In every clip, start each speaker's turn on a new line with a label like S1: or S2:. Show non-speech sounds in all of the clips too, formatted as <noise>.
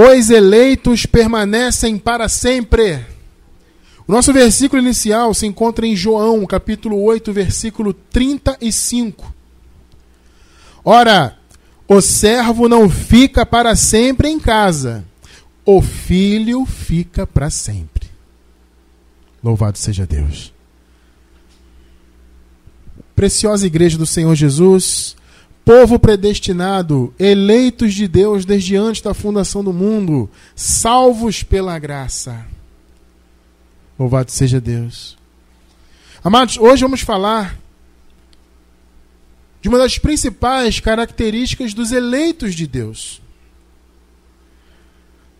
S1: os eleitos permanecem para sempre. O nosso versículo inicial se encontra em João, capítulo 8, versículo 35. Ora, o servo não fica para sempre em casa, o filho fica para sempre. Louvado seja Deus. Preciosa igreja do Senhor Jesus, povo predestinado, eleitos de Deus desde antes da fundação do mundo, salvos pela graça. Louvado seja Deus. Amados, hoje vamos falar de uma das principais características dos eleitos de Deus.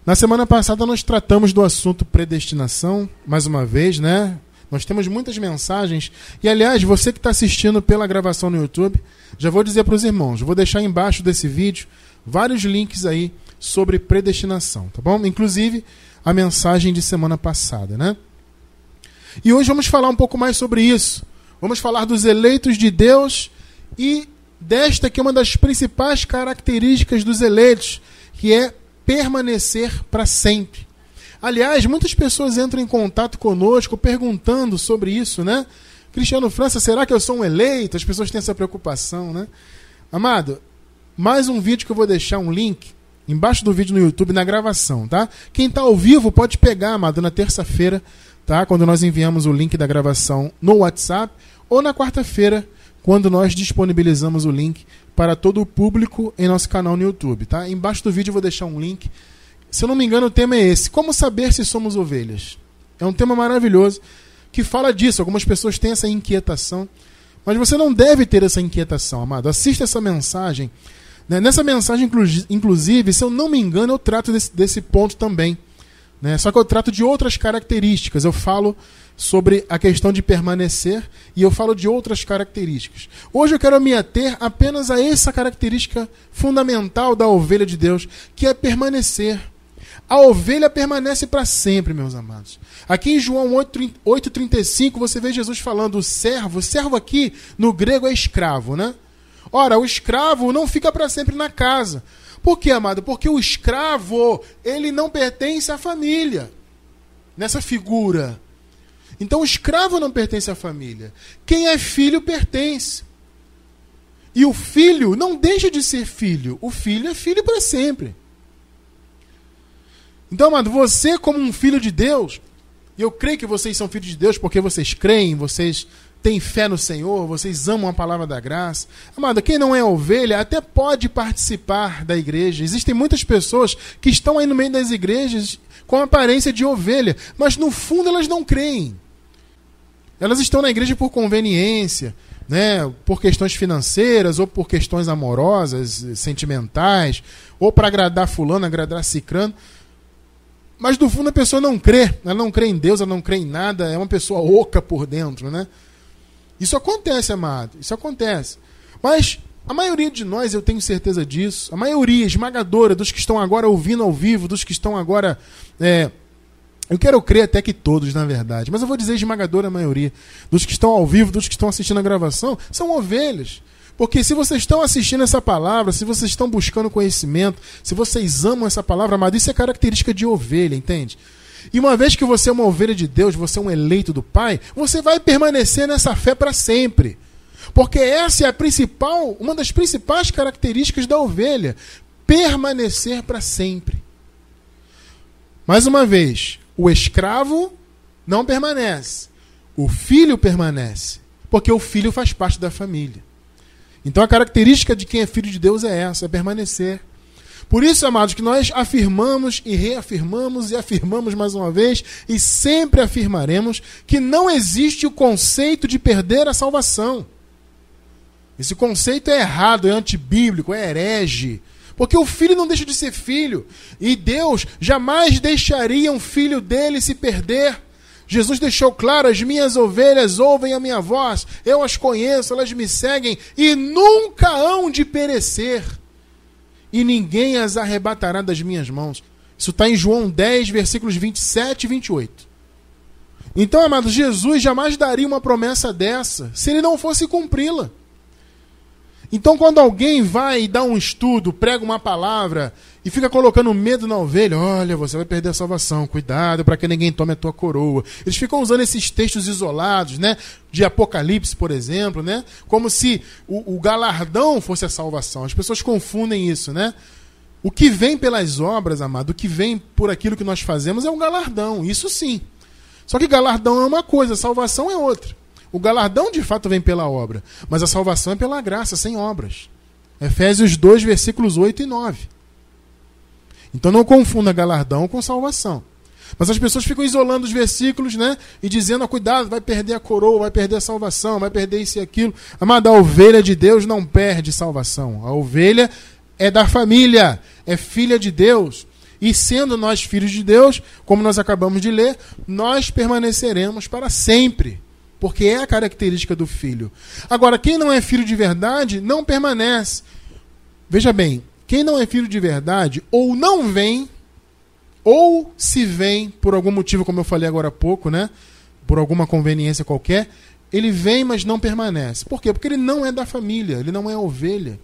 S1: Na semana passada nós tratamos do assunto predestinação, mais uma vez, né? Nós temos muitas mensagens. E aliás, você que está assistindo pela gravação no YouTube, já vou dizer para os irmãos, vou deixar embaixo desse vídeo vários links aí sobre predestinação, tá bom? Inclusive a mensagem de semana passada, né? E hoje vamos falar um pouco mais sobre isso. Vamos falar dos eleitos de Deus e desta que é uma das principais características dos eleitos, que é permanecer para sempre. Aliás, muitas pessoas entram em contato conosco perguntando sobre isso, né? Cristiano França, será que eu sou um eleito? As pessoas têm essa preocupação, né? Amado, mais um vídeo que eu vou deixar um link embaixo do vídeo no YouTube na gravação, tá? Quem está ao vivo pode pegar, amado, na terça-feira, tá? Quando nós enviamos o link da gravação no WhatsApp ou na quarta-feira, quando nós disponibilizamos o link para todo o público em nosso canal no YouTube, tá? Embaixo do vídeo eu vou deixar um link. Se eu não me engano, o tema é esse: Como saber se somos ovelhas? É um tema maravilhoso que fala disso. Algumas pessoas têm essa inquietação, mas você não deve ter essa inquietação, amado. Assista essa mensagem. Né? Nessa mensagem, inclusive, se eu não me engano, eu trato desse, desse ponto também. Né? Só que eu trato de outras características. Eu falo sobre a questão de permanecer e eu falo de outras características. Hoje eu quero me ater apenas a essa característica fundamental da ovelha de Deus, que é permanecer. A ovelha permanece para sempre, meus amados. Aqui em João 8,35 você vê Jesus falando o servo. O servo aqui no grego é escravo, né? Ora, o escravo não fica para sempre na casa. Por quê, amado? Porque o escravo, ele não pertence à família. Nessa figura. Então o escravo não pertence à família. Quem é filho pertence. E o filho não deixa de ser filho. O filho é filho para sempre. Então, amado, você, como um filho de Deus, e eu creio que vocês são filhos de Deus porque vocês creem, vocês têm fé no Senhor, vocês amam a palavra da graça. Amado, quem não é ovelha até pode participar da igreja. Existem muitas pessoas que estão aí no meio das igrejas com a aparência de ovelha, mas no fundo elas não creem. Elas estão na igreja por conveniência, né, por questões financeiras, ou por questões amorosas, sentimentais, ou para agradar fulano, agradar cicrano. Mas no fundo a pessoa não crê, ela não crê em Deus, ela não crê em nada, é uma pessoa oca por dentro, né? Isso acontece, amado, isso acontece. Mas a maioria de nós, eu tenho certeza disso, a maioria esmagadora dos que estão agora ouvindo ao vivo, dos que estão agora. É, eu quero crer até que todos, na verdade, mas eu vou dizer esmagadora maioria dos que estão ao vivo, dos que estão assistindo a gravação, são ovelhas. Porque se vocês estão assistindo essa palavra, se vocês estão buscando conhecimento, se vocês amam essa palavra, amado, isso é característica de ovelha, entende? E uma vez que você é uma ovelha de Deus, você é um eleito do Pai, você vai permanecer nessa fé para sempre. Porque essa é a principal, uma das principais características da ovelha, permanecer para sempre. Mais uma vez, o escravo não permanece, o filho permanece, porque o filho faz parte da família. Então a característica de quem é filho de Deus é essa, é permanecer. Por isso, amados, que nós afirmamos e reafirmamos e afirmamos mais uma vez e sempre afirmaremos que não existe o conceito de perder a salvação. Esse conceito é errado, é antibíblico, é herege. Porque o filho não deixa de ser filho. E Deus jamais deixaria um filho dele se perder. Jesus deixou claro: as minhas ovelhas ouvem a minha voz, eu as conheço, elas me seguem e nunca hão de perecer, e ninguém as arrebatará das minhas mãos. Isso está em João 10, versículos 27 e 28. Então, amados, Jesus jamais daria uma promessa dessa se ele não fosse cumpri-la. Então, quando alguém vai e dá um estudo, prega uma palavra e fica colocando medo na ovelha. Olha, você vai perder a salvação. Cuidado para que ninguém tome a tua coroa. Eles ficam usando esses textos isolados, né? De Apocalipse, por exemplo, né? Como se o, o galardão fosse a salvação. As pessoas confundem isso, né? O que vem pelas obras, amado, o que vem por aquilo que nós fazemos é um galardão. Isso sim. Só que galardão é uma coisa, salvação é outra. O galardão de fato vem pela obra, mas a salvação é pela graça, sem obras. Efésios 2, versículos 8 e 9. Então não confunda galardão com salvação. Mas as pessoas ficam isolando os versículos, né? E dizendo, ah, cuidado, vai perder a coroa, vai perder a salvação, vai perder isso e aquilo. Amada, a ovelha de Deus não perde salvação. A ovelha é da família, é filha de Deus. E sendo nós filhos de Deus, como nós acabamos de ler, nós permaneceremos para sempre. Porque é a característica do filho. Agora, quem não é filho de verdade, não permanece. Veja bem, quem não é filho de verdade, ou não vem, ou se vem por algum motivo, como eu falei agora há pouco, né? Por alguma conveniência qualquer, ele vem, mas não permanece. Por quê? Porque ele não é da família, ele não é ovelha.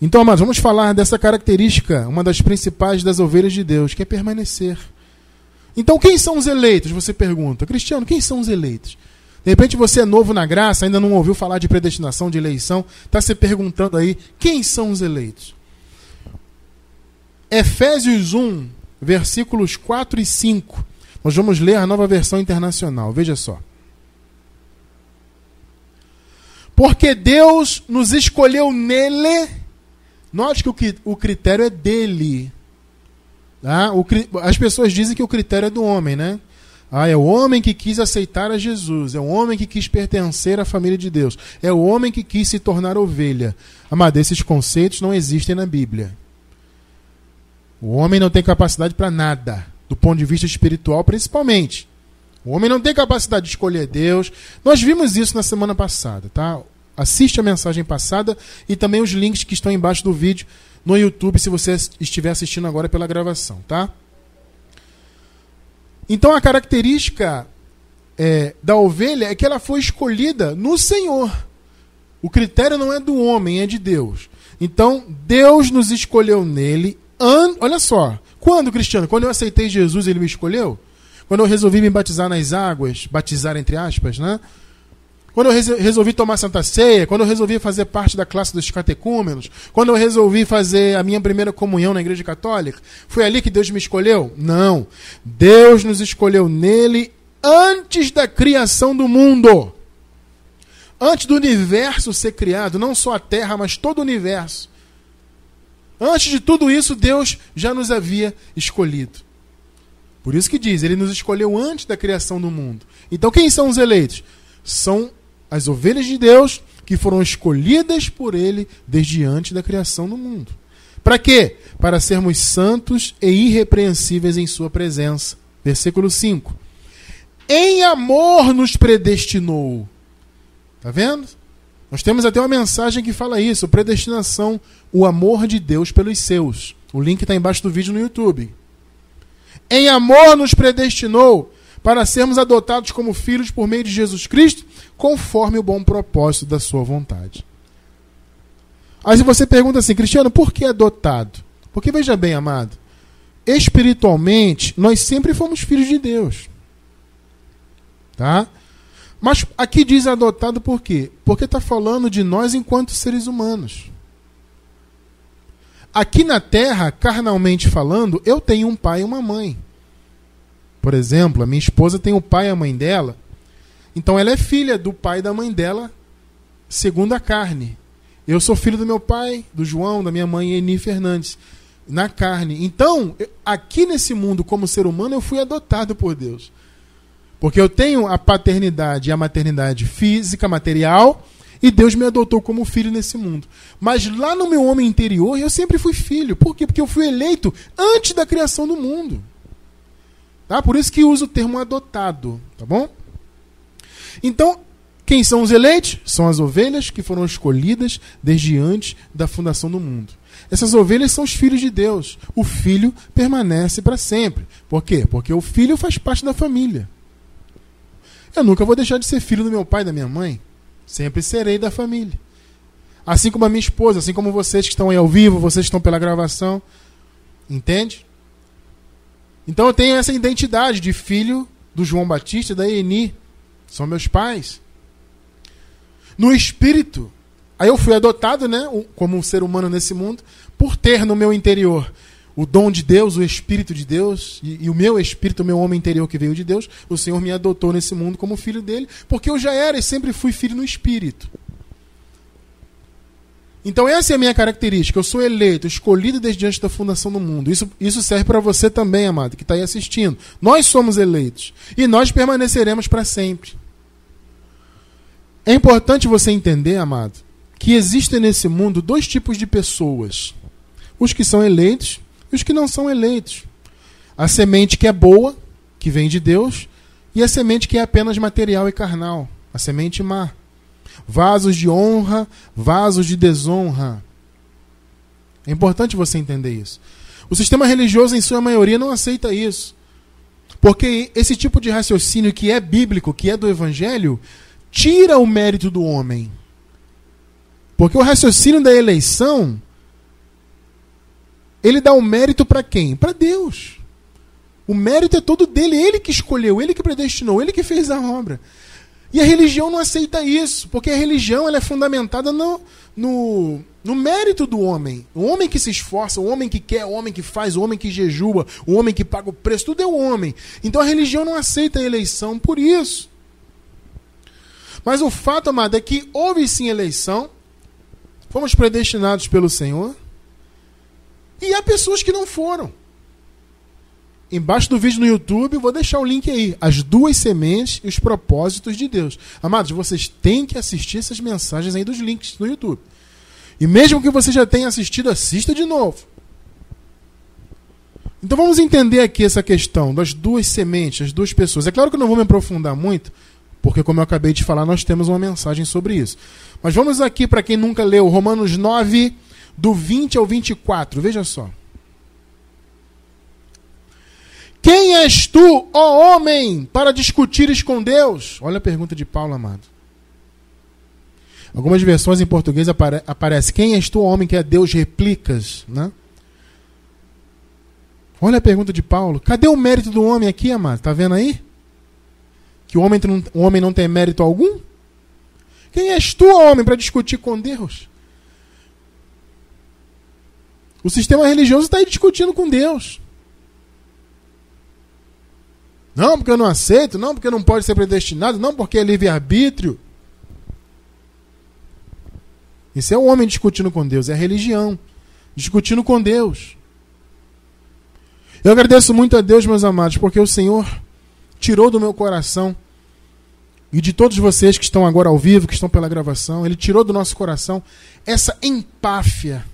S1: Então, amados, vamos falar dessa característica, uma das principais das ovelhas de Deus, que é permanecer. Então, quem são os eleitos? Você pergunta. Cristiano, quem são os eleitos? De repente você é novo na graça, ainda não ouviu falar de predestinação, de eleição, está se perguntando aí quem são os eleitos. Efésios 1, versículos 4 e 5. Nós vamos ler a nova versão internacional. Veja só. Porque Deus nos escolheu nele. Note que o critério é dele. Tá? As pessoas dizem que o critério é do homem, né? Ah, é o homem que quis aceitar a Jesus, é o homem que quis pertencer à família de Deus, é o homem que quis se tornar ovelha. Amado, esses conceitos não existem na Bíblia. O homem não tem capacidade para nada, do ponto de vista espiritual principalmente. O homem não tem capacidade de escolher Deus. Nós vimos isso na semana passada, tá? Assiste a mensagem passada e também os links que estão embaixo do vídeo no YouTube, se você estiver assistindo agora pela gravação, tá? Então a característica é, da ovelha é que ela foi escolhida no Senhor. O critério não é do homem, é de Deus. Então Deus nos escolheu nele An... Olha só. Quando, Cristiano? Quando eu aceitei Jesus, ele me escolheu? Quando eu resolvi me batizar nas águas, batizar entre aspas, né? Quando eu resolvi tomar Santa Ceia, quando eu resolvi fazer parte da classe dos catecúmenos, quando eu resolvi fazer a minha primeira comunhão na Igreja Católica, foi ali que Deus me escolheu? Não. Deus nos escolheu nele antes da criação do mundo. Antes do universo ser criado, não só a Terra, mas todo o universo. Antes de tudo isso, Deus já nos havia escolhido. Por isso que diz, ele nos escolheu antes da criação do mundo. Então, quem são os eleitos? São as ovelhas de Deus que foram escolhidas por ele desde antes da criação do mundo. Para quê? Para sermos santos e irrepreensíveis em sua presença. Versículo 5. Em amor nos predestinou. Tá vendo? Nós temos até uma mensagem que fala isso, predestinação, o amor de Deus pelos seus. O link está embaixo do vídeo no YouTube. Em amor nos predestinou para sermos adotados como filhos por meio de Jesus Cristo, conforme o bom propósito da sua vontade. Aí você pergunta assim, Cristiano, por que adotado? Porque veja bem, amado, espiritualmente nós sempre fomos filhos de Deus. Tá? Mas aqui diz adotado por quê? Porque está falando de nós enquanto seres humanos. Aqui na Terra, carnalmente falando, eu tenho um pai e uma mãe. Por exemplo, a minha esposa tem o pai e a mãe dela. Então ela é filha do pai e da mãe dela, segundo a carne. Eu sou filho do meu pai, do João, da minha mãe Eni Fernandes, na carne. Então, aqui nesse mundo, como ser humano, eu fui adotado por Deus. Porque eu tenho a paternidade e a maternidade física, material, e Deus me adotou como filho nesse mundo. Mas lá no meu homem interior, eu sempre fui filho. Por quê? Porque eu fui eleito antes da criação do mundo. Tá? Por isso que uso o termo adotado, tá bom? Então, quem são os eleitos? São as ovelhas que foram escolhidas desde antes da fundação do mundo. Essas ovelhas são os filhos de Deus. O filho permanece para sempre. Por quê? Porque o filho faz parte da família. Eu nunca vou deixar de ser filho do meu pai e da minha mãe. Sempre serei da família. Assim como a minha esposa, assim como vocês que estão aí ao vivo, vocês que estão pela gravação. Entende? Então eu tenho essa identidade de filho do João Batista e da Eni. São meus pais. No espírito, aí eu fui adotado, né, como um ser humano nesse mundo, por ter no meu interior o dom de Deus, o Espírito de Deus, e, e, o meu espírito, o meu homem interior que veio de Deus, o Senhor me adotou nesse mundo como filho dele, porque eu já era e sempre fui filho no Espírito. Então essa é a minha característica. Eu sou eleito, escolhido desde antes da fundação do mundo. Isso, isso serve para você também, amado, que está aí assistindo. Nós somos eleitos e nós permaneceremos para sempre. É importante você entender, amado, que existem nesse mundo dois tipos de pessoas: os que são eleitos e os que não são eleitos. A semente que é boa, que vem de Deus, e a semente que é apenas material e carnal, a semente má vasos de honra, vasos de desonra. É importante você entender isso. O sistema religioso, em sua maioria, não aceita isso. Porque esse tipo de raciocínio que é bíblico, que é do evangelho, tira o mérito do homem. Porque o raciocínio da eleição, ele dá o mérito para quem? Para Deus. O mérito é todo dele, ele que escolheu, ele que predestinou, ele que fez a obra. E a religião não aceita isso, porque a religião ela é fundamentada no, no, no mérito do homem. O homem que se esforça, o homem que quer, o homem que faz, o homem que jejua, o homem que paga o preço, tudo é o homem. Então a religião não aceita a eleição por isso. Mas o fato, amado, é que houve sim eleição, fomos predestinados pelo Senhor, e há pessoas que não foram. Embaixo do vídeo no YouTube, vou deixar o link aí. As duas sementes e os propósitos de Deus. Amados, vocês têm que assistir essas mensagens aí dos links no YouTube. E mesmo que você já tenha assistido, assista de novo. Então vamos entender aqui essa questão das duas sementes, as duas pessoas. É claro que eu não vou me aprofundar muito, porque como eu acabei de falar, nós temos uma mensagem sobre isso. Mas vamos aqui para quem nunca leu, Romanos 9, do 20 ao 24. Veja só. Quem és tu, ó homem, para discutires com Deus? Olha a pergunta de Paulo, amado. Algumas versões em português apare aparece Quem és tu, homem, que é Deus replicas, né? Olha a pergunta de Paulo. Cadê o mérito do homem aqui, amado? Tá vendo aí? Que o homem, o homem não tem mérito algum? Quem és tu, homem, para discutir com Deus? O sistema religioso está aí discutindo com Deus. Não, porque eu não aceito, não, porque não pode ser predestinado, não, porque é livre-arbítrio. Isso é o homem discutindo com Deus, é a religião discutindo com Deus. Eu agradeço muito a Deus, meus amados, porque o Senhor tirou do meu coração e de todos vocês que estão agora ao vivo, que estão pela gravação, Ele tirou do nosso coração essa empáfia,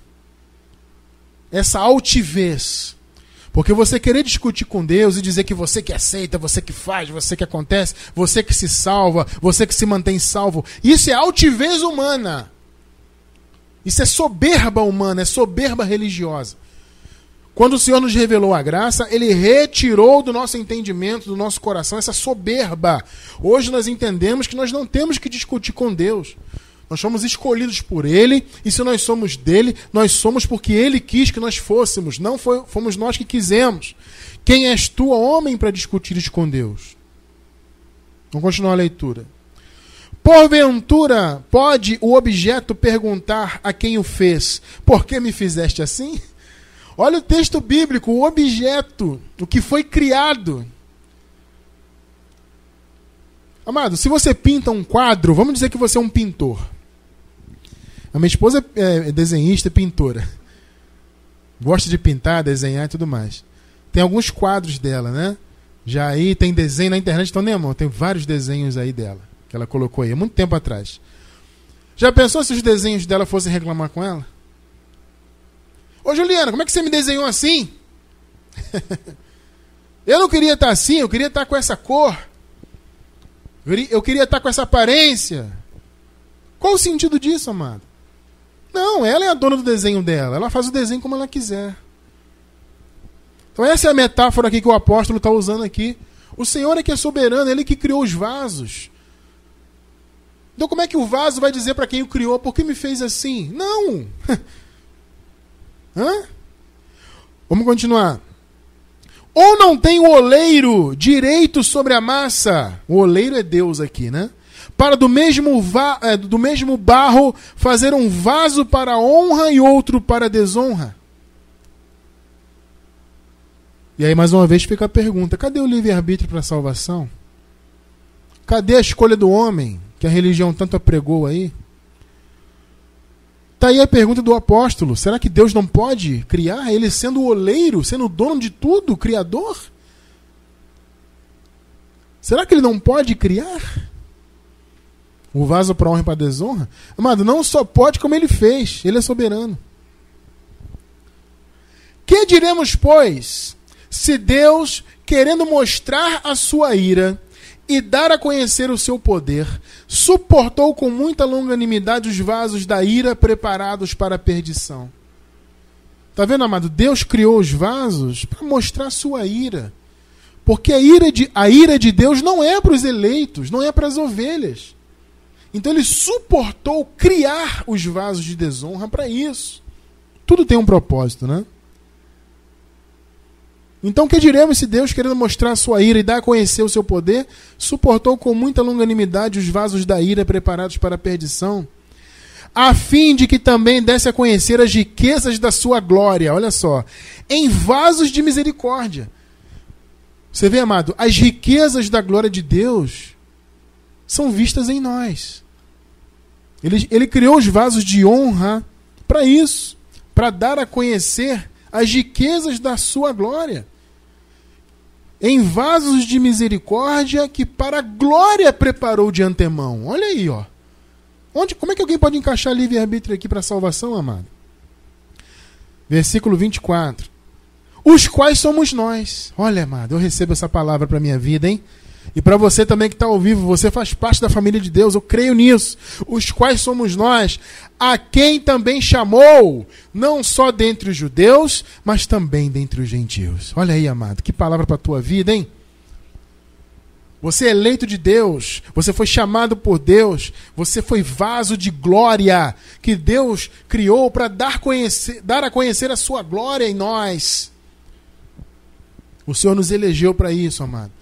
S1: essa altivez porque você querer discutir com Deus e dizer que você que aceita, você que faz, você que acontece, você que se salva, você que se mantém salvo, isso é altivez humana. Isso é soberba humana, é soberba religiosa. Quando o Senhor nos revelou a graça, ele retirou do nosso entendimento, do nosso coração, essa soberba. Hoje nós entendemos que nós não temos que discutir com Deus. Nós somos escolhidos por Ele, e se nós somos dele, nós somos porque Ele quis que nós fôssemos, não foi, fomos nós que quisemos. Quem és tu, homem, para discutir com Deus? Vamos continuar a leitura. Porventura, pode o objeto perguntar a quem o fez: Por que me fizeste assim? Olha o texto bíblico, o objeto, o que foi criado. Amado, se você pinta um quadro, vamos dizer que você é um pintor. A minha esposa é, é desenhista e pintora. Gosta de pintar, desenhar e tudo mais. Tem alguns quadros dela, né? Já aí tem desenho na internet, então nem mão, tem vários desenhos aí dela, que ela colocou aí, há muito tempo atrás. Já pensou se os desenhos dela fossem reclamar com ela? Ô Juliana, como é que você me desenhou assim? <laughs> eu não queria estar assim, eu queria estar com essa cor. Eu queria estar com essa aparência. Qual o sentido disso, amado? Não, ela é a dona do desenho dela. Ela faz o desenho como ela quiser. Então essa é a metáfora aqui que o apóstolo está usando aqui. O Senhor é que é soberano, Ele que criou os vasos. Então como é que o vaso vai dizer para quem o criou, por que me fez assim? Não! <laughs> Hã? Vamos continuar. Ou não tem o oleiro direito sobre a massa? O oleiro é Deus aqui, né? Para do mesmo, va é, do mesmo barro fazer um vaso para honra e outro para desonra. E aí, mais uma vez, fica a pergunta: cadê o livre-arbítrio para a salvação? Cadê a escolha do homem, que a religião tanto apregou aí? Está aí a pergunta do apóstolo: será que Deus não pode criar? Ele sendo o oleiro, sendo o dono de tudo, o criador? Será que ele não pode criar? O vaso para honra e para desonra? Amado, não só pode como ele fez, ele é soberano. Que diremos, pois, se Deus, querendo mostrar a sua ira, e dar a conhecer o seu poder, suportou com muita longanimidade os vasos da ira preparados para a perdição. Tá vendo, amado? Deus criou os vasos para mostrar a sua ira. Porque a ira, de, a ira de Deus não é para os eleitos, não é para as ovelhas. Então ele suportou criar os vasos de desonra para isso. Tudo tem um propósito, né? Então, que diremos se Deus, querendo mostrar sua ira e dar a conhecer o seu poder, suportou com muita longanimidade os vasos da ira preparados para a perdição, a fim de que também desse a conhecer as riquezas da sua glória, olha só, em vasos de misericórdia. Você vê, amado, as riquezas da glória de Deus são vistas em nós. Ele, ele criou os vasos de honra para isso, para dar a conhecer as riquezas da sua glória em vasos de misericórdia que para a glória preparou de antemão. Olha aí, ó. Onde, como é que alguém pode encaixar livre-arbítrio aqui para salvação, amado? Versículo 24. Os quais somos nós. Olha, amado, eu recebo essa palavra para minha vida, hein? E para você também que está ao vivo, você faz parte da família de Deus, eu creio nisso. Os quais somos nós, a quem também chamou, não só dentre os judeus, mas também dentre os gentios. Olha aí, amado, que palavra para a tua vida, hein? Você é eleito de Deus, você foi chamado por Deus, você foi vaso de glória que Deus criou para dar, dar a conhecer a sua glória em nós. O Senhor nos elegeu para isso, amado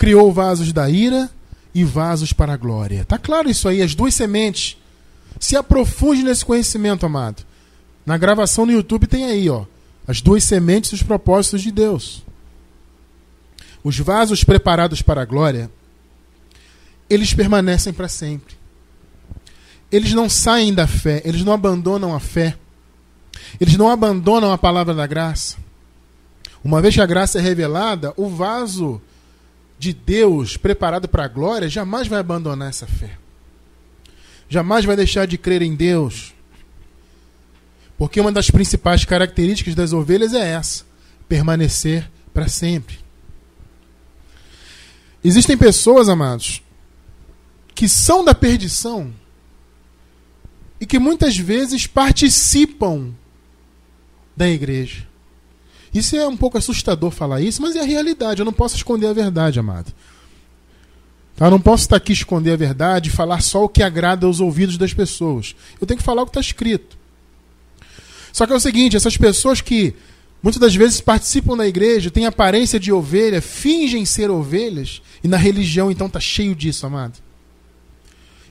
S1: criou vasos da ira e vasos para a glória. Tá claro isso aí, as duas sementes. Se aprofunde nesse conhecimento, amado. Na gravação no YouTube tem aí, ó, as duas sementes e os propósitos de Deus. Os vasos preparados para a glória, eles permanecem para sempre. Eles não saem da fé, eles não abandonam a fé. Eles não abandonam a palavra da graça. Uma vez que a graça é revelada, o vaso de Deus preparado para a glória jamais vai abandonar essa fé. Jamais vai deixar de crer em Deus. Porque uma das principais características das ovelhas é essa: permanecer para sempre. Existem pessoas, amados, que são da perdição e que muitas vezes participam da igreja. Isso é um pouco assustador falar isso, mas é a realidade. Eu não posso esconder a verdade, amado. Tá? Eu não posso estar aqui esconder a verdade e falar só o que agrada aos ouvidos das pessoas. Eu tenho que falar o que está escrito. Só que é o seguinte: essas pessoas que muitas das vezes participam da igreja, têm aparência de ovelha, fingem ser ovelhas, e na religião então está cheio disso, amado.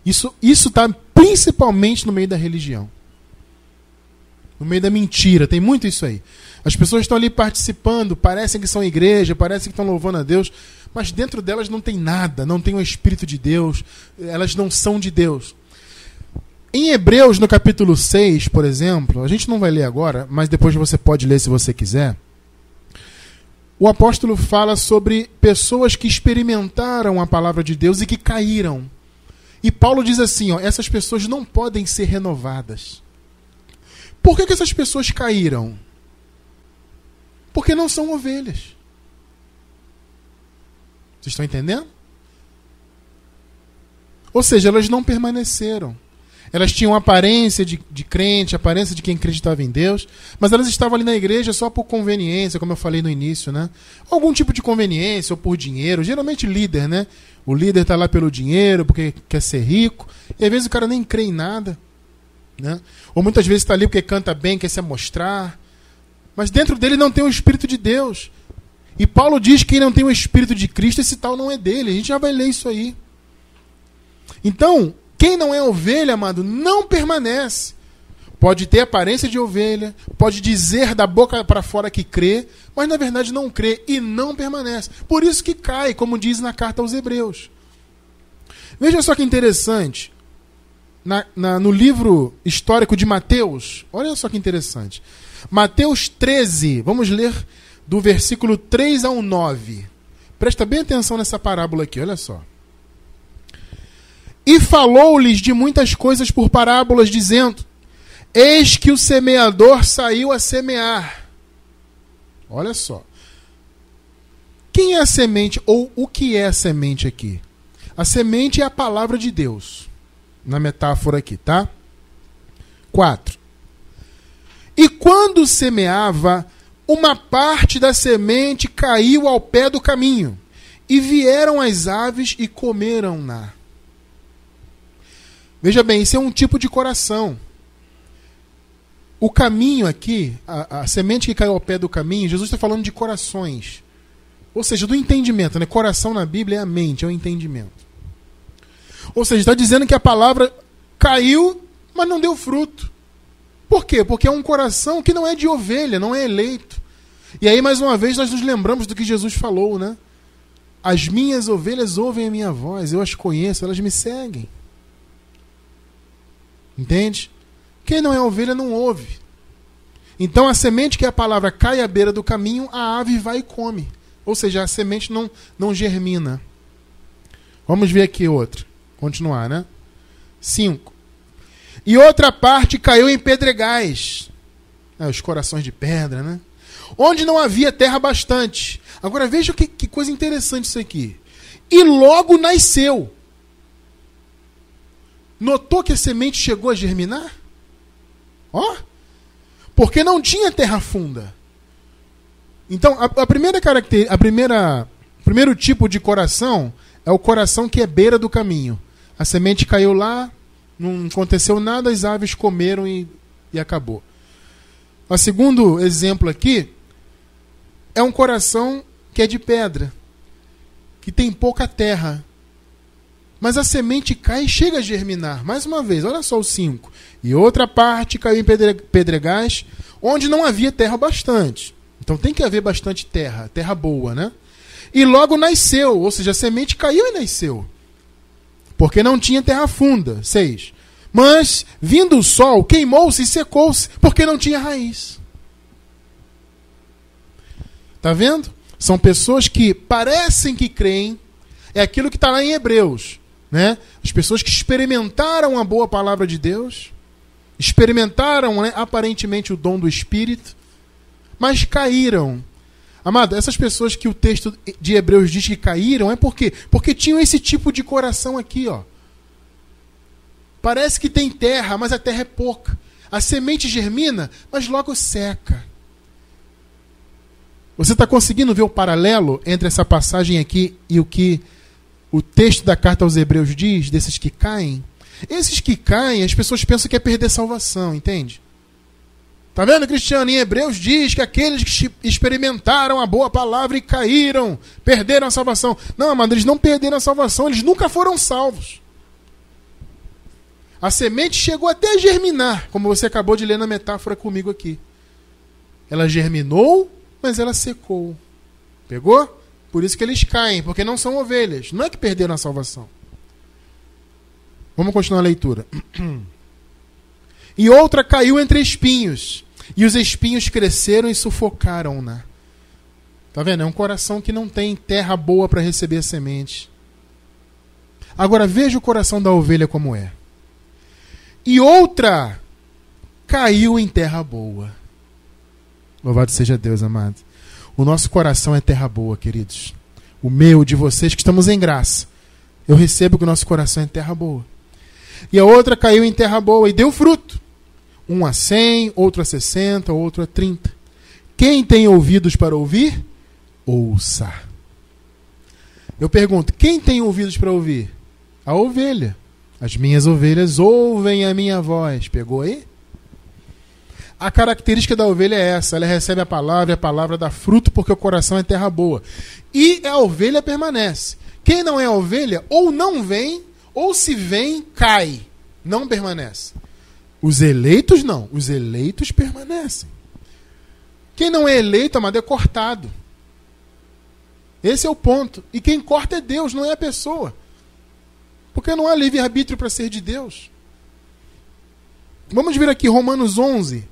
S1: Isso está principalmente no meio da religião. No meio da mentira, tem muito isso aí. As pessoas estão ali participando, parecem que são igreja, parecem que estão louvando a Deus, mas dentro delas não tem nada, não tem o Espírito de Deus, elas não são de Deus. Em Hebreus, no capítulo 6, por exemplo, a gente não vai ler agora, mas depois você pode ler se você quiser. O apóstolo fala sobre pessoas que experimentaram a palavra de Deus e que caíram. E Paulo diz assim: ó, essas pessoas não podem ser renovadas. Por que, que essas pessoas caíram? Porque não são ovelhas. Vocês estão entendendo? Ou seja, elas não permaneceram. Elas tinham aparência de, de crente, aparência de quem acreditava em Deus, mas elas estavam ali na igreja só por conveniência, como eu falei no início, né? Algum tipo de conveniência ou por dinheiro, geralmente líder, né? O líder está lá pelo dinheiro, porque quer ser rico, e às vezes o cara nem crê em nada, né? Ou muitas vezes está ali porque canta bem, quer se mostrar, mas dentro dele não tem o Espírito de Deus. E Paulo diz que quem não tem o Espírito de Cristo, esse tal não é dele. A gente já vai ler isso aí. Então, quem não é ovelha, amado, não permanece. Pode ter aparência de ovelha, pode dizer da boca para fora que crê, mas na verdade não crê e não permanece. Por isso que cai, como diz na carta aos Hebreus. Veja só que interessante. Na, na, no livro histórico de Mateus, olha só que interessante. Mateus 13, vamos ler do versículo 3 ao 9. Presta bem atenção nessa parábola aqui, olha só. E falou-lhes de muitas coisas por parábolas, dizendo: Eis que o semeador saiu a semear. Olha só. Quem é a semente ou o que é a semente aqui? A semente é a palavra de Deus. Na metáfora aqui, tá? 4. E quando semeava, uma parte da semente caiu ao pé do caminho, e vieram as aves e comeram-na. Veja bem, isso é um tipo de coração. O caminho aqui, a, a, semente que caiu ao pé do caminho, Jesus está falando de corações. Ou seja, do entendimento. Né? Coração na Bíblia é a mente, é o entendimento. Ou seja, está dizendo que a palavra caiu, mas não deu fruto. Por quê? Porque é um coração que não é de ovelha, não é eleito. E aí, mais uma vez, nós nos lembramos do que Jesus falou, né? As minhas ovelhas ouvem a minha voz, eu as conheço, elas me seguem. Entende? Quem não é ovelha não ouve. Então a semente que é a palavra cai à beira do caminho, a ave vai e come. Ou seja, a semente não, não germina. Vamos ver aqui outra. Continuar, né? 5. E outra parte caiu em pedregais. É, os corações de pedra, né? Onde não havia terra bastante. Agora veja que, que coisa interessante isso aqui. E logo nasceu. Notou que a semente chegou a germinar? Ó, porque não tinha terra funda. Então, a, a primeira característica, a primeira, primeiro tipo de coração é o coração que é beira do caminho. A semente caiu lá, não aconteceu nada, as aves comeram e, e acabou. O segundo exemplo aqui é um coração que é de pedra, que tem pouca terra. Mas a semente cai e chega a germinar. Mais uma vez, olha só o 5. E outra parte caiu em pedregais, onde não havia terra bastante. Então tem que haver bastante terra, terra boa, né? E logo nasceu, ou seja, a semente caiu e nasceu. Porque não tinha terra funda. 6. Mas, vindo o sol, queimou-se e secou-se, porque não tinha raiz. Tá vendo? São pessoas que parecem que creem, é aquilo que está lá em Hebreus. Né? As pessoas que experimentaram a boa palavra de Deus, experimentaram né, aparentemente o dom do Espírito, mas caíram. Amado, essas pessoas que o texto de Hebreus diz que caíram, é por quê? Porque tinham esse tipo de coração aqui, ó. Parece que tem terra, mas a terra é pouca. A semente germina, mas logo seca. Você está conseguindo ver o paralelo entre essa passagem aqui e o que o texto da carta aos Hebreus diz, desses que caem, esses que caem, as pessoas pensam que é perder salvação, entende? Tá vendo, Cristiano? Em Hebreus diz que aqueles que experimentaram a boa palavra e caíram, perderam a salvação. Não, amado, eles não perderam a salvação, eles nunca foram salvos. A semente chegou até a germinar, como você acabou de ler na metáfora comigo aqui. Ela germinou, mas ela secou. Pegou? Por isso que eles caem, porque não são ovelhas. Não é que perderam a salvação. Vamos continuar a leitura. <clears throat> E outra caiu entre espinhos, e os espinhos cresceram e sufocaram-na. Tá vendo? É um coração que não tem terra boa para receber a semente. Agora veja o coração da ovelha como é. E outra caiu em terra boa. Louvado seja Deus, amado. O nosso coração é terra boa, queridos. O meu, de vocês que estamos em graça. Eu recebo que o nosso coração é terra boa. E a outra caiu em terra boa e deu fruto. Um a cem, outro a sessenta, outro a trinta. Quem tem ouvidos para ouvir, ouça. Eu pergunto: quem tem ouvidos para ouvir? A ovelha. As minhas ovelhas ouvem a minha voz. Pegou aí? A característica da ovelha é essa: ela recebe a palavra e a palavra dá fruto porque o coração é terra boa. E a ovelha permanece. Quem não é ovelha, ou não vem, ou se vem, cai. Não permanece. Os eleitos não. Os eleitos permanecem. Quem não é eleito, amado, é cortado. Esse é o ponto. E quem corta é Deus, não é a pessoa. Porque não há livre-arbítrio para ser de Deus. Vamos ver aqui Romanos 11,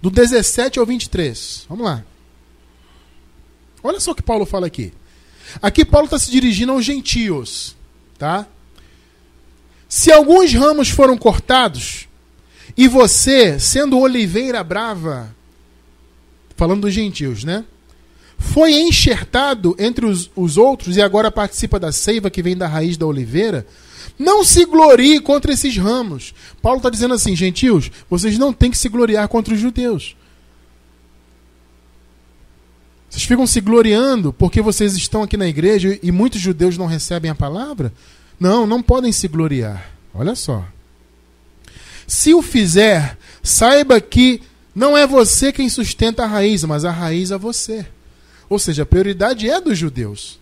S1: do 17 ao 23. Vamos lá. Olha só o que Paulo fala aqui. Aqui Paulo está se dirigindo aos gentios, tá? Se alguns ramos foram cortados, e você, sendo oliveira brava, falando dos gentios, né? Foi enxertado entre os, os outros e agora participa da seiva que vem da raiz da oliveira. Não se glorie contra esses ramos. Paulo está dizendo assim, gentios, vocês não têm que se gloriar contra os judeus. Vocês ficam se gloriando porque vocês estão aqui na igreja e muitos judeus não recebem a palavra? Não, não podem se gloriar. Olha só. Se o fizer, saiba que não é você quem sustenta a raiz, mas a raiz é você. Ou seja, a prioridade é dos judeus.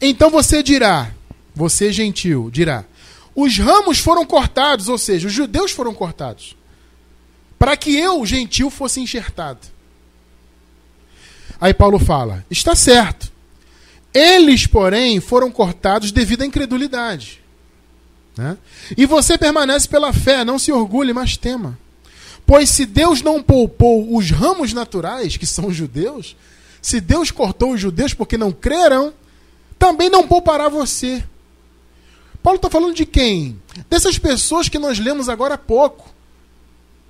S1: Então você dirá, você gentil, dirá: os ramos foram cortados, ou seja, os judeus foram cortados, para que eu, gentil, fosse enxertado. Aí Paulo fala: está certo. Eles, porém, foram cortados devido à incredulidade. Né? E você permanece pela fé, não se orgulhe, mas tema. Pois se Deus não poupou os ramos naturais, que são os judeus, se Deus cortou os judeus porque não creram, também não poupará você. Paulo está falando de quem? Dessas pessoas que nós lemos agora há pouco,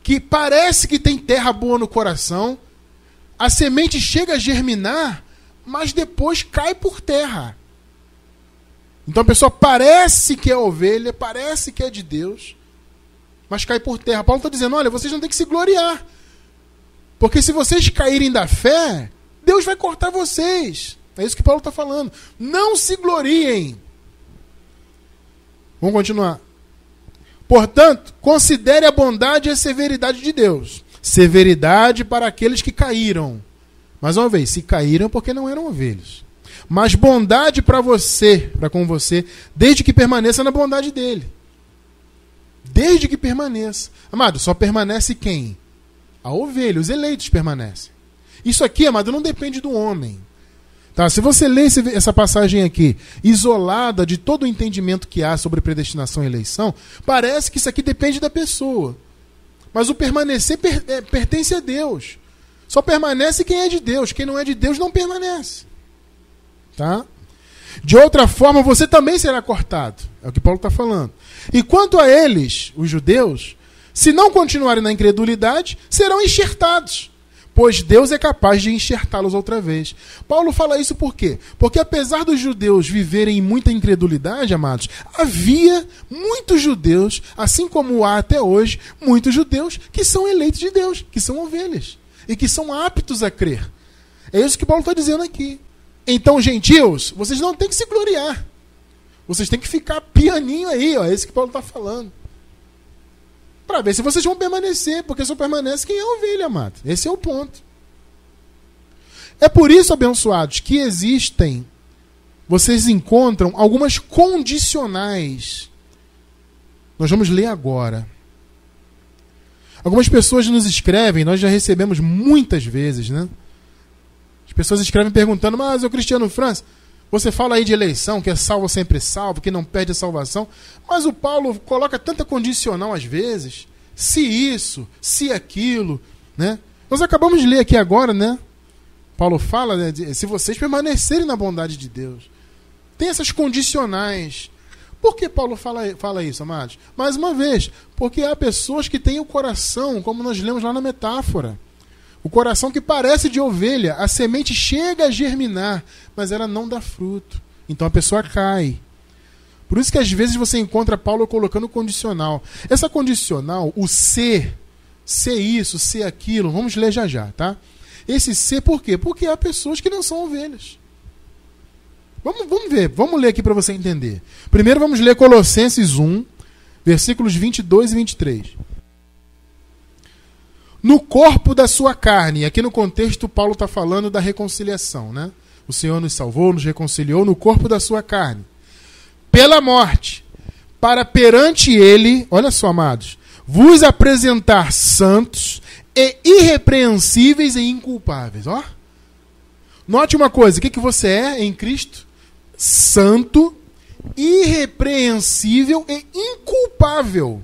S1: que parece que tem terra boa no coração, a semente chega a germinar, mas depois cai por terra. Então a pessoa parece que é ovelha, parece que é de Deus, mas cai por terra. Paulo está dizendo: olha, vocês não têm que se gloriar. Porque se vocês caírem da fé, Deus vai cortar vocês. É isso que Paulo está falando. Não se gloriem. Vamos continuar. Portanto, considere a bondade e a severidade de Deus. Severidade para aqueles que caíram. Mais uma vez, se caíram porque não eram ovelhas. Mas bondade para você, para com você, desde que permaneça na bondade dele. Desde que permaneça. Amado, só permanece quem? A ovelha, os eleitos permanecem. Isso aqui, amado, não depende do homem. Tá? Se você lê esse, essa passagem aqui, isolada de todo o entendimento que há sobre predestinação e eleição, parece que isso aqui depende da pessoa. Mas o permanecer per, é, pertence a Deus. Só permanece quem é de Deus. Quem não é de Deus não permanece. Tá? De outra forma, você também será cortado. É o que Paulo está falando. E quanto a eles, os judeus, se não continuarem na incredulidade, serão enxertados. Pois Deus é capaz de enxertá-los outra vez. Paulo fala isso por quê? Porque apesar dos judeus viverem em muita incredulidade, amados, havia muitos judeus, assim como há até hoje, muitos judeus que são eleitos de Deus, que são ovelhas e que são aptos a crer. É isso que Paulo está dizendo aqui. Então, gentios, vocês não têm que se gloriar. Vocês têm que ficar pianinho aí, ó. É isso que Paulo está falando. Para ver se vocês vão permanecer, porque só permanece quem é ovelha, amado. Esse é o ponto. É por isso, abençoados, que existem, vocês encontram algumas condicionais. Nós vamos ler agora. Algumas pessoas nos escrevem, nós já recebemos muitas vezes, né? As pessoas escrevem perguntando, mas o Cristiano França, você fala aí de eleição, que é salvo sempre salvo, que não perde a salvação, mas o Paulo coloca tanta condicional às vezes, se isso, se aquilo, né? Nós acabamos de ler aqui agora, né? Paulo fala, né, de, se vocês permanecerem na bondade de Deus. Tem essas condicionais. Por que Paulo fala, fala isso, amados? Mais uma vez, porque há pessoas que têm o coração, como nós lemos lá na metáfora. O coração que parece de ovelha, a semente chega a germinar, mas ela não dá fruto. Então a pessoa cai. Por isso que às vezes você encontra Paulo colocando condicional. Essa condicional, o ser, ser isso, ser aquilo, vamos ler já já, tá? Esse ser por quê? Porque há pessoas que não são ovelhas. Vamos, vamos ver, vamos ler aqui para você entender. Primeiro vamos ler Colossenses 1, versículos 22 e 23. no corpo da sua carne. Aqui no contexto, Paulo está falando da reconciliação, né? O Senhor nos salvou, nos reconciliou no corpo da sua carne. Pela morte, para perante ele, olha só, amados, vos apresentar santos e irrepreensíveis e inculpáveis. Ó. Note uma coisa: o que, que você é em Cristo? Santo, irrepreensível e inculpável.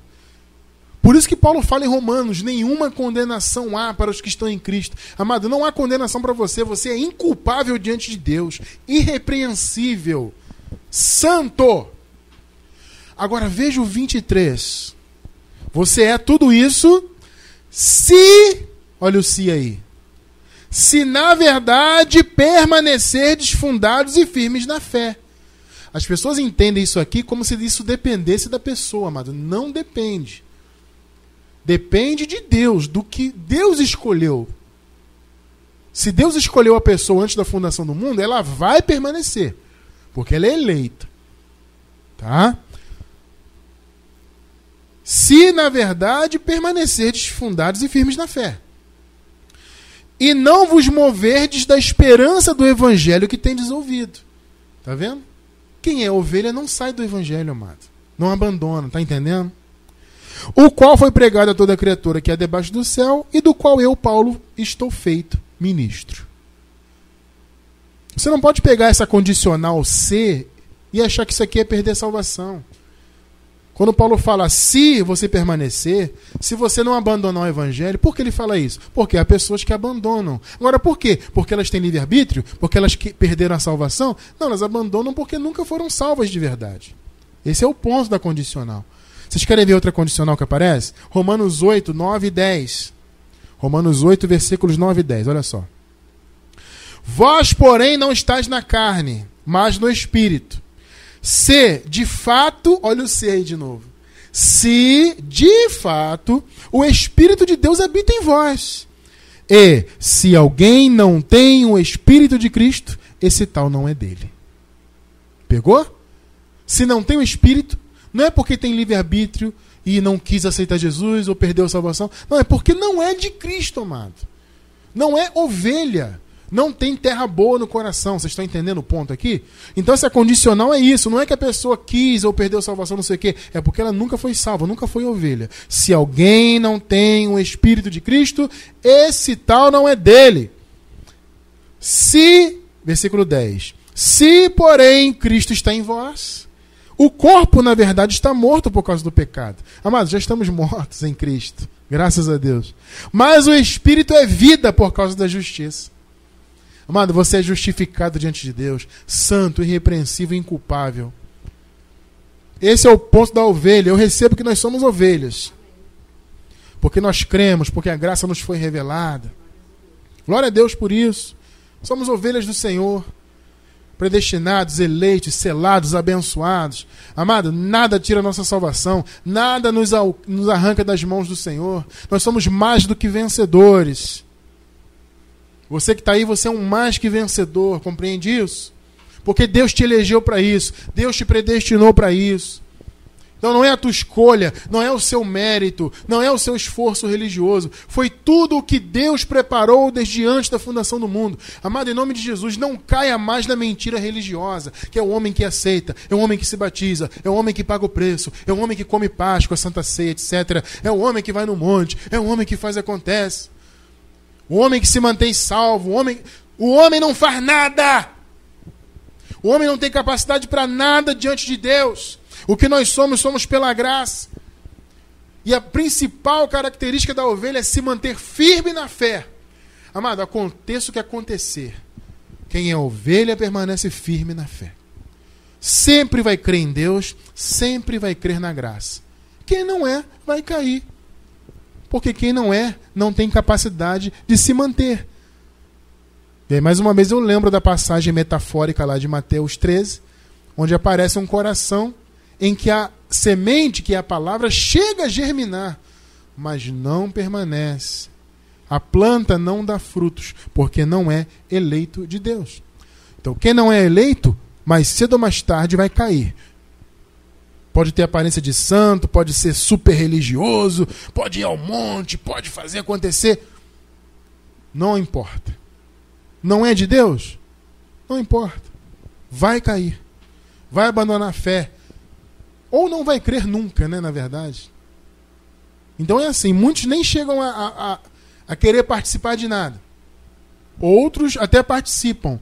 S1: Por isso que Paulo fala em Romanos: nenhuma condenação há para os que estão em Cristo. Amado, não há condenação para você, você é inculpável diante de Deus, irrepreensível, santo. Agora veja o 23. Você é tudo isso se, olha o se aí, se na verdade permanecerdes fundados e firmes na fé. As pessoas entendem isso aqui como se isso dependesse da pessoa, amado. Não depende. Depende de Deus, do que Deus escolheu. Se Deus escolheu a pessoa antes da fundação do mundo, ela vai permanecer, porque ela é eleita. Tá? Se, na verdade, permanecerdes fundados e firmes na fé. E não vos moverdes da esperança do evangelho que tendes ouvido. Tá vendo? Quem é ovelha não sai do evangelho, amado. Não abandona, tá entendendo? O qual foi pregado a toda criatura que é debaixo do céu, e do qual eu, Paulo, estou feito ministro. Você não pode pegar essa condicional C e achar que isso aqui é perder salvação. Quando Paulo fala se você permanecer, se você não abandonar o evangelho, por que ele fala isso? Porque há pessoas que abandonam. Agora, por quê? Porque elas têm livre-arbítrio? Porque elas perderam a salvação? Não, elas abandonam porque nunca foram salvas de verdade. Esse é o ponto da condicional. Vocês querem ver outra condicional que aparece? Romanos 8, 9 e 10. Romanos 8, versículos 9 e 10. Olha só. Vós, porém, não estáis na carne, mas no espírito se de fato, olha o se aí de novo. Se de fato o Espírito de Deus habita em vós. E se alguém não tem o Espírito de Cristo, esse tal não é dele. Pegou? Se não tem o Espírito, não é porque tem livre-arbítrio e não quis aceitar Jesus ou perdeu a salvação. Não, é porque não é de Cristo, amado. Não é ovelha não tem terra boa no coração. Vocês estão entendendo o ponto aqui? Então, essa condicional é isso. Não é que a pessoa quis ou perdeu salvação, não sei o quê. É porque ela nunca foi salva, nunca foi ovelha. Se alguém não tem o Espírito de Cristo, esse tal não é dele. Se, versículo 10: Se, porém, Cristo está em vós, o corpo, na verdade, está morto por causa do pecado. Amados, já estamos mortos em Cristo. Graças a Deus. Mas o Espírito é vida por causa da justiça. Amado, você é justificado diante de Deus, santo, irrepreensível inculpável. Esse é o ponto da ovelha. Eu recebo que nós somos ovelhas. Porque nós cremos, porque a graça nos foi revelada. Glória a Deus por isso. Somos ovelhas do Senhor. Predestinados, eleitos, selados, abençoados. Amado, nada tira nossa salvação. Nada nos, nos arranca das mãos do Senhor. Nós somos mais do que vencedores. Você que está aí, você é um mais que vencedor, compreende isso? Porque Deus te elegeu para isso, Deus te predestinou para isso. Então não é a tua escolha, não é o seu mérito, não é o seu esforço religioso. Foi tudo o que Deus preparou desde antes da fundação do mundo. Amado, em nome de Jesus, não caia mais na mentira religiosa, que é o homem que aceita, é o homem que se batiza, é o homem que paga o preço, é o homem que come Páscoa, Santa Ceia, etc. É o homem que vai no monte, é o homem que faz acontece. O homem que se mantém salvo, o homem, o homem não faz nada. O homem não tem capacidade para nada diante de Deus. O que nós somos, somos pela graça. E a principal característica da ovelha é se manter firme na fé. Amado, aconteça o que acontecer. Quem é ovelha permanece firme na fé. Sempre vai crer em Deus, sempre vai crer na graça. Quem não é, vai cair. Porque quem não é, não tem capacidade de se manter. E aí, mais uma vez, eu lembro da passagem metafórica lá de Mateus 13, onde aparece um coração em que a semente, que é a palavra, chega a germinar, mas não permanece. A planta não dá frutos, porque não é eleito de Deus. Então, quem não é eleito, mais cedo ou mais tarde vai cair. Pode ter aparência de santo, pode ser super religioso, pode ir ao monte, pode fazer acontecer. Não importa. Não é de Deus? Não importa. Vai cair. Vai abandonar a fé. Ou não vai crer nunca, né? Na verdade. Então é assim: muitos nem chegam a, a, a querer participar de nada. Outros até participam,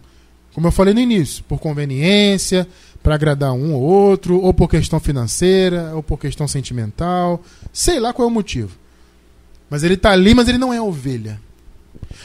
S1: como eu falei no início, por conveniência, para agradar um ou outro, ou por questão financeira, ou por questão sentimental, sei lá qual é o motivo. Mas ele está ali, mas ele não é ovelha.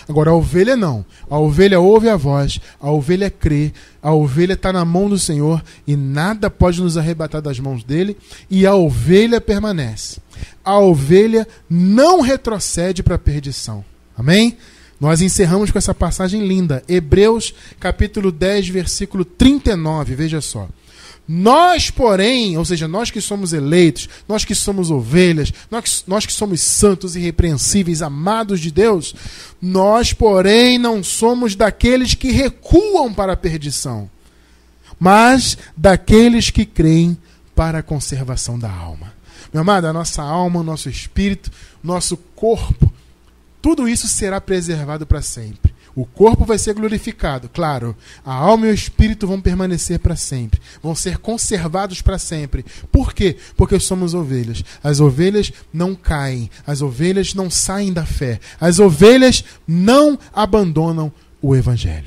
S1: Agora, a ovelha não. A ovelha ouve a voz, a ovelha crê, a ovelha está na mão do Senhor e nada pode nos arrebatar das mãos dele, e a ovelha permanece. A ovelha não retrocede para a perdição. Amém? Nós encerramos com essa passagem linda, Hebreus capítulo 10, versículo 39, veja só. Nós, porém, ou seja, nós que somos eleitos, nós que somos ovelhas, nós, nós que somos santos, irrepreensíveis, amados de Deus, nós, porém, não somos daqueles que recuam para a perdição, mas daqueles que creem para a conservação da alma. Meu amado, a nossa alma, o nosso espírito, nosso corpo tudo isso será preservado para sempre. O corpo vai ser glorificado, claro. A alma e o espírito vão permanecer para sempre. Vão ser conservados para sempre. Por quê? Porque somos ovelhas. As ovelhas não caem. As ovelhas não saem da fé. As ovelhas não abandonam o evangelho.